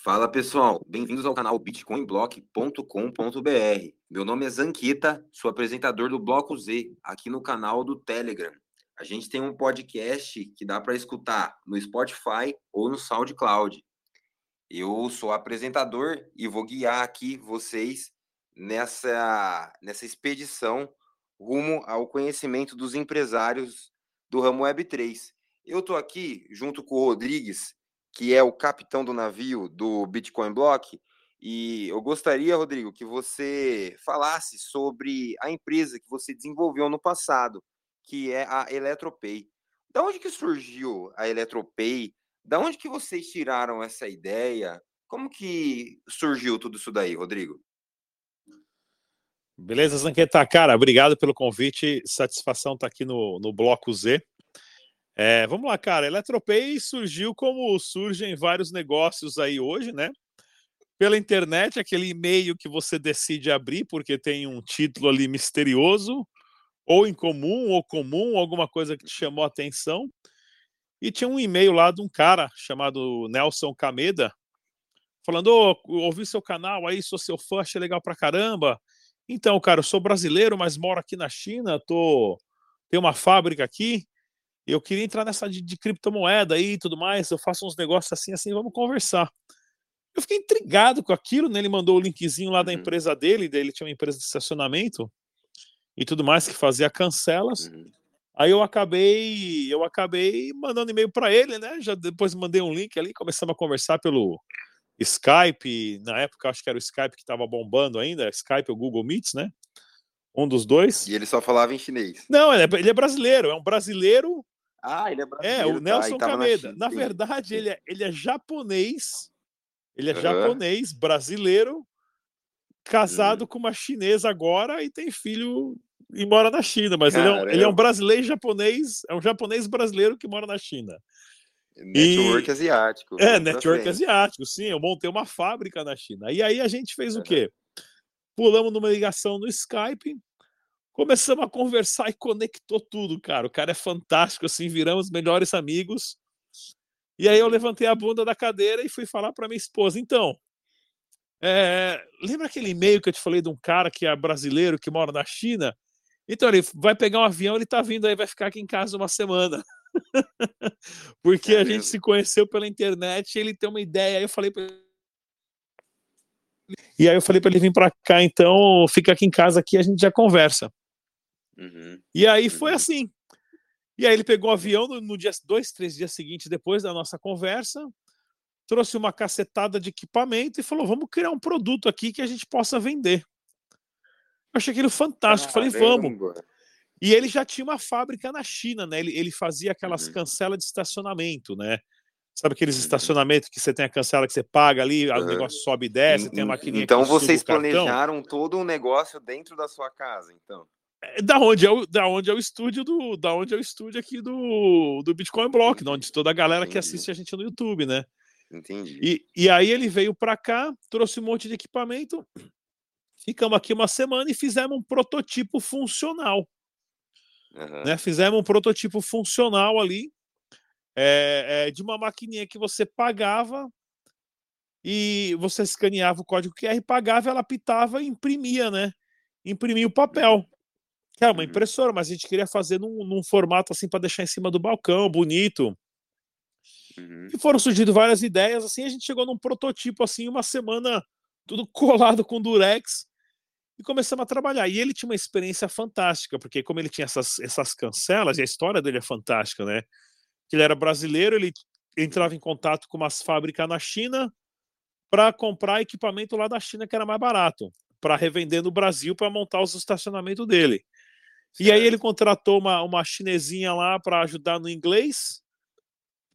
Fala pessoal, bem-vindos ao canal bitcoinblock.com.br. Meu nome é Zanquita, sou apresentador do Bloco Z, aqui no canal do Telegram. A gente tem um podcast que dá para escutar no Spotify ou no SoundCloud. Eu sou apresentador e vou guiar aqui vocês nessa, nessa expedição rumo ao conhecimento dos empresários do ramo Web3. Eu estou aqui junto com o Rodrigues, que é o capitão do navio do Bitcoin Block, e eu gostaria, Rodrigo, que você falasse sobre a empresa que você desenvolveu no passado, que é a Eletropay. Da onde que surgiu a Eletropay? Da onde que vocês tiraram essa ideia? Como que surgiu tudo isso daí, Rodrigo? Beleza, Zanqueta? Cara, obrigado pelo convite. Satisfação estar tá aqui no, no Bloco Z. É, vamos lá, cara. Eletropay surgiu como surgem vários negócios aí hoje, né? Pela internet, aquele e-mail que você decide abrir porque tem um título ali misterioso, ou incomum, ou comum, alguma coisa que te chamou a atenção. E tinha um e-mail lá de um cara chamado Nelson Cameda, falando: oh, ouvi seu canal aí, sou seu fã, achei legal pra caramba. Então, cara, eu sou brasileiro, mas moro aqui na China, tô tenho uma fábrica aqui eu queria entrar nessa de, de criptomoeda aí e tudo mais, eu faço uns negócios assim, assim, vamos conversar. Eu fiquei intrigado com aquilo, né? Ele mandou o linkzinho lá da uhum. empresa dele, dele tinha uma empresa de estacionamento e tudo mais que fazia cancelas. Uhum. Aí eu acabei, eu acabei mandando e-mail para ele, né? Já depois mandei um link ali, começamos a conversar pelo Skype, na época acho que era o Skype que estava bombando ainda, Skype ou Google Meets, né? Um dos dois. E ele só falava em chinês. Não, ele é, ele é brasileiro, é um brasileiro ah, ele é brasileiro. É, o Nelson tá, Cameda. Na, na, verdade, ele é, ele é japonês. Ele é uhum. japonês, brasileiro, casado uhum. com uma chinesa agora e tem filho e mora na China. Mas ele é, um, ele é, um, brasileiro japonês, é um japonês brasileiro que mora na China. Network e... asiático. É, network asiático, sim. Eu montei uma fábrica na China. E aí a gente fez uhum. o quê? Pulamos numa ligação no Skype, Começamos a conversar e conectou tudo, cara. O cara é fantástico, assim, viramos melhores amigos. E aí eu levantei a bunda da cadeira e fui falar para minha esposa. Então, é, lembra aquele e-mail que eu te falei de um cara que é brasileiro, que mora na China? Então ele vai pegar um avião, ele tá vindo aí, vai ficar aqui em casa uma semana. Porque a gente se conheceu pela internet, ele tem uma ideia. Aí eu falei para e aí eu falei para ele vir para cá, então fica aqui em casa aqui, a gente já conversa. Uhum. E aí foi uhum. assim. E aí ele pegou o avião no, no, dia, dois, três dias seguintes, depois da nossa conversa, trouxe uma cacetada de equipamento e falou: vamos criar um produto aqui que a gente possa vender. Eu achei aquilo fantástico. Falei, vamos. E ele já tinha uma fábrica na China, né? Ele, ele fazia aquelas uhum. cancelas de estacionamento, né? Sabe aqueles uhum. estacionamentos que você tem a cancela que você paga ali, o negócio sobe e desce, tem a maquininha Então vocês planejaram todo um negócio dentro da sua casa, então? Da onde é o, da onde é o estúdio do, da onde é o estúdio aqui do, do Bitcoin Block, onde toda a galera Entendi. que assiste a gente no YouTube, né? Entendi. E, e aí ele veio para cá, trouxe um monte de equipamento, ficamos aqui uma semana e fizemos um prototipo funcional. Uhum. Né? Fizemos um prototipo funcional ali é, é, de uma maquininha que você pagava e você escaneava o código QR, pagava, ela pitava e imprimia, né? Imprimia o papel. É uma uhum. impressora, mas a gente queria fazer num, num formato assim para deixar em cima do balcão, bonito. Uhum. E foram surgindo várias ideias, assim, a gente chegou num prototipo assim, uma semana tudo colado com durex e começamos a trabalhar. E ele tinha uma experiência fantástica, porque como ele tinha essas, essas cancelas, e a história dele é fantástica, né? que ele era brasileiro, ele entrava em contato com umas fábricas na China para comprar equipamento lá da China que era mais barato, para revender no Brasil para montar os estacionamentos dele. Certo. E aí ele contratou uma, uma chinesinha lá para ajudar no inglês,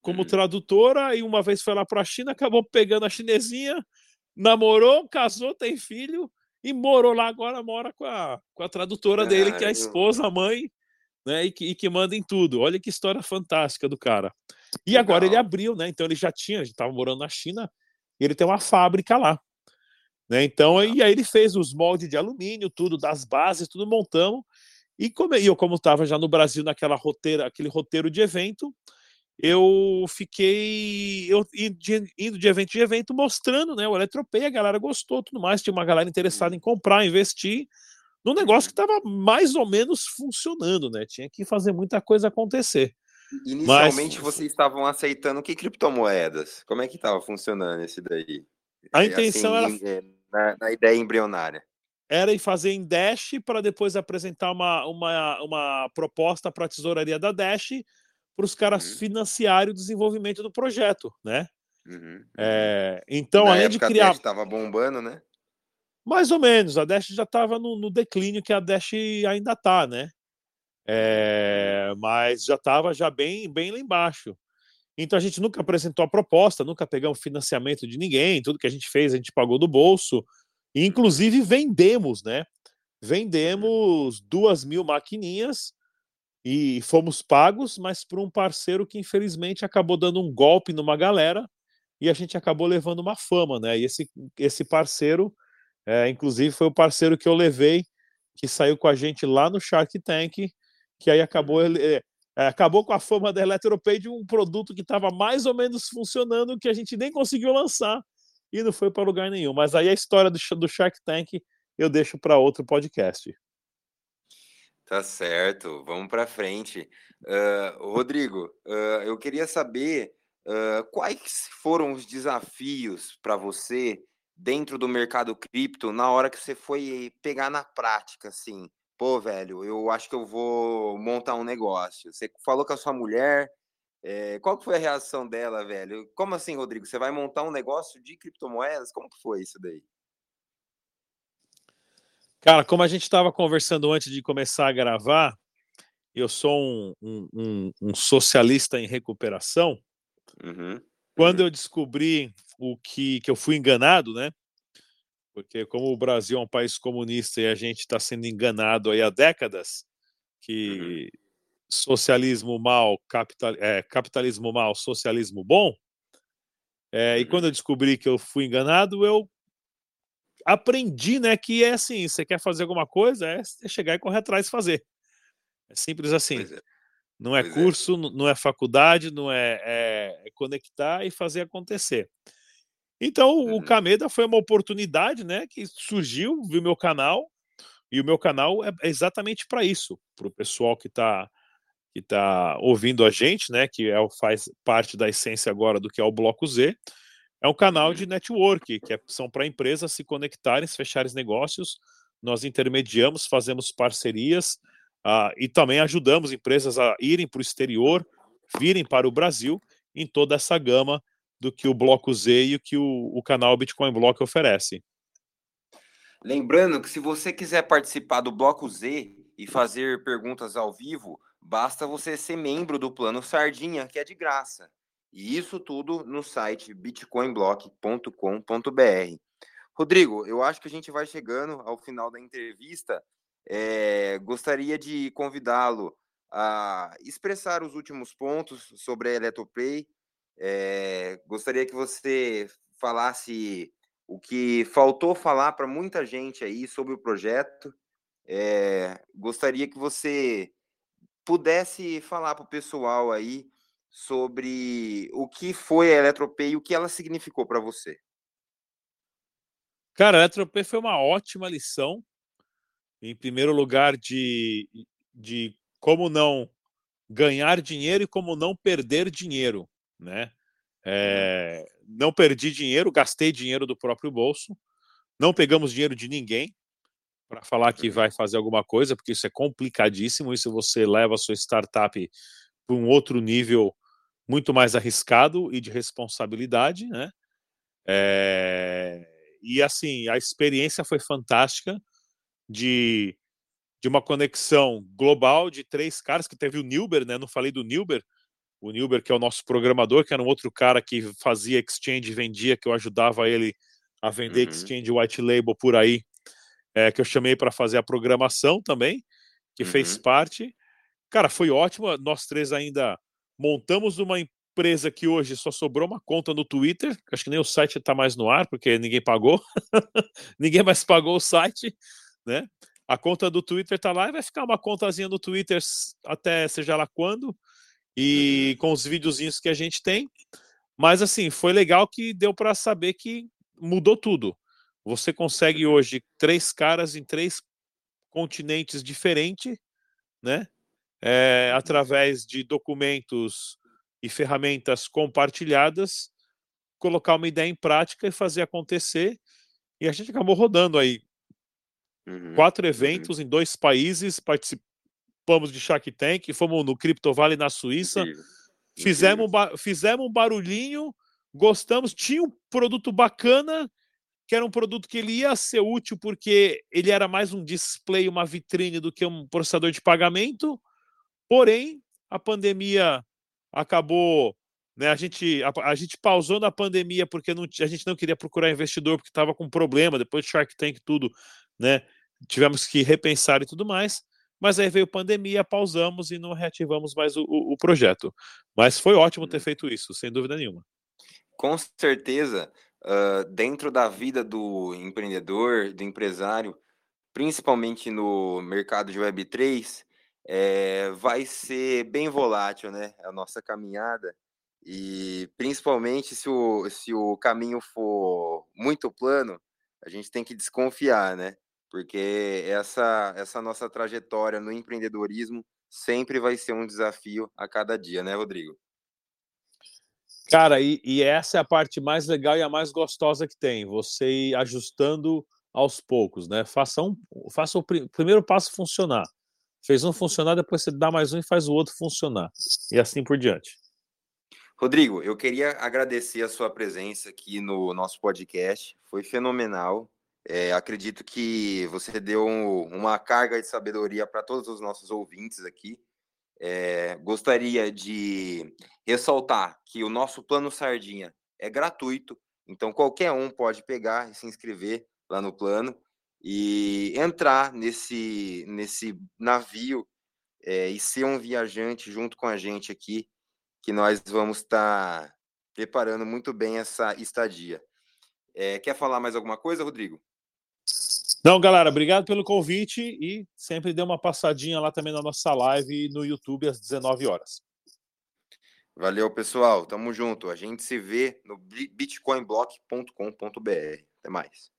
como hum. tradutora, e uma vez foi lá para a China, acabou pegando a chinesinha, namorou, casou, tem filho, e morou lá agora, mora com a, com a tradutora dele, que é a esposa, a mãe, né? E que, e que manda em tudo. Olha que história fantástica do cara. E Legal. agora ele abriu, né? Então ele já tinha, estava morando na China, e ele tem uma fábrica lá. Né? Então, e aí ele fez os moldes de alumínio, tudo, das bases, tudo montamos. E como eu, como estava já no Brasil naquela roteira, aquele roteiro de evento, eu fiquei eu indo de evento em evento mostrando, né, o Eletropay, a galera gostou, tudo mais, tinha uma galera interessada em comprar, investir num negócio que estava mais ou menos funcionando, né? Tinha que fazer muita coisa acontecer. Inicialmente Mas... vocês estavam aceitando que criptomoedas? Como é que estava funcionando esse daí? A é, intenção assim, era é, na, na, ideia embrionária. Era em fazer em Dash para depois apresentar uma, uma, uma proposta para a tesouraria da Dash para os caras uhum. financiarem o desenvolvimento do projeto, né? Uhum. uhum. É, então, Na além de criar. A Dash estava bombando, né? Mais ou menos, a Dash já estava no, no, declínio que a Dash ainda está, né? É, mas já estava já bem, bem lá embaixo. Então a gente nunca apresentou a proposta, nunca pegamos financiamento de ninguém, tudo que a gente fez a gente pagou do bolso, inclusive vendemos, né? Vendemos duas mil maquininhas e fomos pagos, mas por um parceiro que infelizmente acabou dando um golpe numa galera e a gente acabou levando uma fama, né? E esse, esse parceiro, é, inclusive, foi o parceiro que eu levei, que saiu com a gente lá no Shark Tank, que aí acabou uhum. É, acabou com a fama da Eletropay de um produto que estava mais ou menos funcionando, que a gente nem conseguiu lançar e não foi para lugar nenhum. Mas aí a história do, Shark Tank eu deixo para outro podcast. Tá certo, vamos para frente. Uh, Rodrigo, uh, eu queria saber uh, quais foram os desafios para você dentro do mercado cripto na hora que você foi pegar na prática, assim. Pô, velho, eu acho que eu vou montar um negócio. Você falou com a sua mulher, é, qual que foi a reação dela, velho? Como assim, Rodrigo? Você vai montar um negócio de criptomoedas? Como que foi isso daí? Cara, como a gente estava conversando antes de começar a gravar, eu sou um, um, um, um socialista em recuperação. Uhum, Quando uhum. eu descobri o que, que eu fui enganado, né? Porque como o Brasil é um país comunista e a gente está sendo enganado aí há décadas, que uhum. Socialismo mal, capital, é, capitalismo mal, socialismo bom. É, e quando eu descobri que eu fui enganado, eu aprendi, né, que é assim, você quer fazer alguma coisa, é chegar e correr atrás e fazer. É simples assim. É. Não é pois é. curso, não é faculdade, não é, é, é, conectar e fazer acontecer. Então, uhum. o Cameda foi uma oportunidade, né, que surgiu, viu meu canal, e o meu canal é exatamente para isso, para o pessoal que está que tá ouvindo a gente, né, que é, faz parte da essência agora do que é o Bloco Z, é um canal de network, que é, são para empresas se conectarem, se fecharem negócios. Nós intermediamos, fazemos parcerias uh, e também ajudamos empresas a irem para o exterior, virem para o Brasil, em toda essa gama do que o Bloco Z e o que o, o canal Bitcoin Block oferece. Lembrando que se você quiser participar do Bloco Z e fazer perguntas ao vivo, basta você ser membro do Plano Sardinha, que é de graça. E isso tudo no site bitcoinblock.com.br. Rodrigo, eu acho que a gente vai chegando ao final da entrevista. É, gostaria de convidá-lo a expressar os últimos pontos sobre a Eletropay. É, gostaria que você falasse o que faltou falar para muita gente aí sobre o projeto. É, gostaria que você pudesse falar para o pessoal aí sobre o que foi a Eletropay e o que ela significou para você. Cara, a Eletropay foi uma ótima lição. Em primeiro lugar, de, de como não ganhar dinheiro e como não perder dinheiro, né? É, não perdi dinheiro, gastei dinheiro do próprio bolso, não pegamos dinheiro de ninguém para falar que vai fazer alguma coisa, porque isso é complicadíssimo. Isso você leva a sua startup para um outro nível muito mais arriscado e de responsabilidade, né? É... E assim, a experiência foi fantástica de, de uma conexão global de três caras, que teve o Nilber, né? Não falei do Nilber, o Nilber, que é o nosso programador, que era um outro cara que fazia exchange vendia, que eu ajudava ele a vender uhum. exchange white label por aí, é, que eu chamei para fazer a programação também, que uhum. fez parte. Cara, foi ótimo. Nós três ainda montamos uma empresa que hoje só sobrou uma conta no Twitter, acho que nem o site está mais no ar, porque ninguém pagou, ninguém mais pagou o site, né? A conta do Twitter está lá e vai ficar uma contazinha no Twitter até seja lá quando. e com os videozinhos que a gente tem. Mas assim, foi legal que deu para saber que mudou tudo. Você consegue hoje três caras em três continentes diferentes, né? É, através de documentos e ferramentas compartilhadas, colocar uma ideia em prática e fazer acontecer. E a gente acabou rodando aí uhum, quatro uhum. eventos uhum. em dois países, participamos de Shark Tank, fomos no Crypto Valley na Suíça. Fizemos, fizemos um barulhinho, gostamos, tinha um produto bacana, que era um produto que ele ia ser útil porque ele era mais um display, uma vitrine do que um processador de pagamento. Porém, a pandemia acabou né, a, gente, a, a, gente pausou na pandemia porque não, a gente não queria procurar investidor porque estava com problema, depois de Shark Tank tudo, né? Tivemos que repensar e tudo mais. Mas aí veio pandemia, pausamos e não reativamos mais o, o, o projeto. Mas foi ótimo ter uhum. feito isso, sem dúvida nenhuma. Com certeza, uh, dentro da vida do empreendedor, do empresário, principalmente no mercado de Web3, é, vai ser bem volátil, né? A nossa caminhada. E principalmente se o, se o caminho for muito plano, a gente tem que desconfiar, né? Porque essa, essa nossa trajetória no empreendedorismo sempre vai ser um desafio a cada dia, né, Rodrigo? Cara, e, e essa é a parte mais legal e a mais gostosa que tem, você ir ajustando aos poucos, né? Faça, um, faça o pr primeiro passo funcionar. Fez um funcionar, depois você dá mais um e faz o outro funcionar. E assim por diante. Rodrigo, eu queria agradecer a sua presença aqui no nosso podcast. Foi fenomenal. É, acredito que você deu um, uma carga de sabedoria para todos os nossos ouvintes aqui. É, gostaria de ressaltar que o nosso plano Sardinha é gratuito, então qualquer um pode pegar e se inscrever lá no plano e entrar nesse, nesse navio é, e ser um viajante junto com a gente aqui que nós vamos estar tá preparando muito bem essa estadia. É, quer falar mais alguma coisa, Rodrigo? Não, galera, obrigado pelo convite e sempre dê uma passadinha lá também na nossa live no YouTube às 19 horas. Valeu, pessoal. Tamo junto. A gente se vê no bitcoinblock.com.br. Até mais.